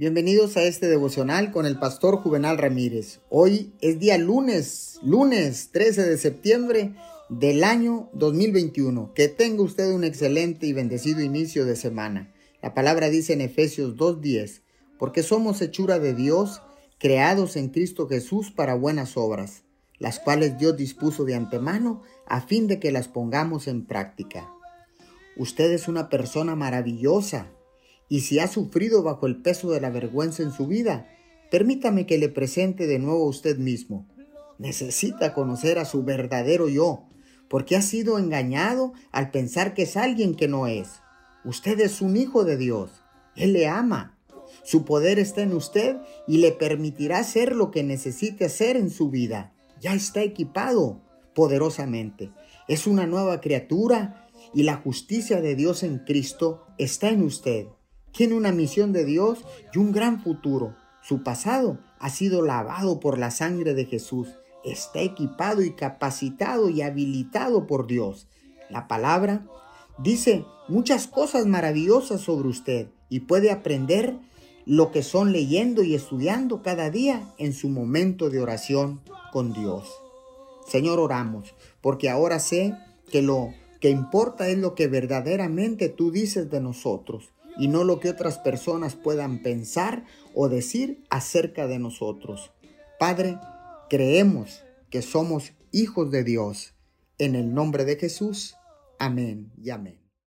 Bienvenidos a este devocional con el pastor Juvenal Ramírez. Hoy es día lunes, lunes 13 de septiembre del año 2021. Que tenga usted un excelente y bendecido inicio de semana. La palabra dice en Efesios 2.10, porque somos hechura de Dios, creados en Cristo Jesús para buenas obras, las cuales Dios dispuso de antemano a fin de que las pongamos en práctica. Usted es una persona maravillosa y si ha sufrido bajo el peso de la vergüenza en su vida, permítame que le presente de nuevo a usted mismo. Necesita conocer a su verdadero yo, porque ha sido engañado al pensar que es alguien que no es. Usted es un hijo de Dios. Él le ama. Su poder está en usted y le permitirá hacer lo que necesite hacer en su vida. Ya está equipado poderosamente. Es una nueva criatura y la justicia de Dios en Cristo está en usted. Tiene una misión de Dios y un gran futuro. Su pasado ha sido lavado por la sangre de Jesús. Está equipado y capacitado y habilitado por Dios. La palabra dice muchas cosas maravillosas sobre usted y puede aprender lo que son leyendo y estudiando cada día en su momento de oración con Dios. Señor, oramos, porque ahora sé que lo que importa es lo que verdaderamente tú dices de nosotros y no lo que otras personas puedan pensar o decir acerca de nosotros. Padre, creemos que somos hijos de Dios. En el nombre de Jesús. Amén y amén.